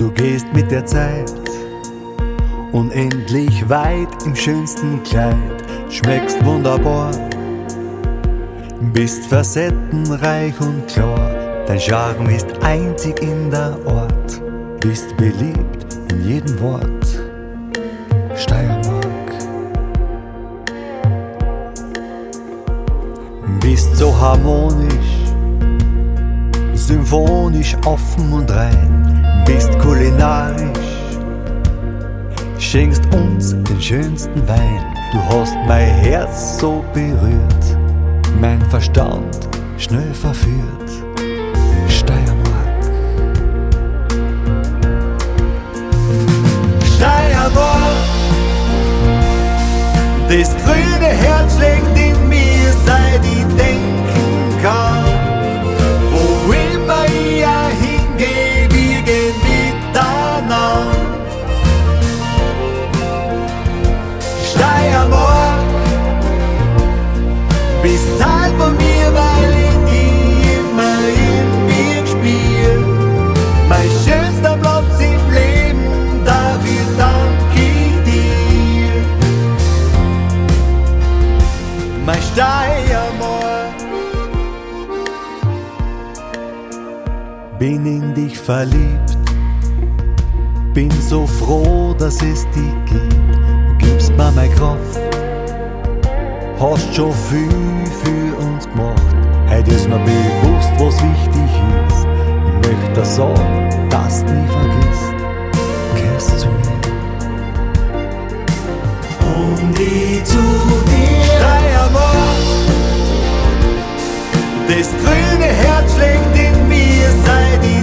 Du gehst mit der Zeit unendlich weit im schönsten Kleid, schmeckst wunderbar, bist facettenreich und klar, dein Charme ist einzig in der Ort, bist beliebt in jedem Wort. Steiermark. Bist so harmonisch, symphonisch offen und rein, bist kulinarisch schenkst uns den schönsten Wein. Du hast mein Herz so berührt, mein Verstand schnell verführt. Steiermark. Steiermark, das grüne Herz schlägt Mein Steiermark. Bin in dich verliebt, bin so froh, dass es dich gibt gibst mir meine Kraft. Hast schon viel für uns gemacht. Heute ist mir bewusst, was wichtig ist. Ich möchte sagen, dass du nie vergisst. Kehrst zu mir. Und ich zu Das grüne Herz schlägt in mir, seit ich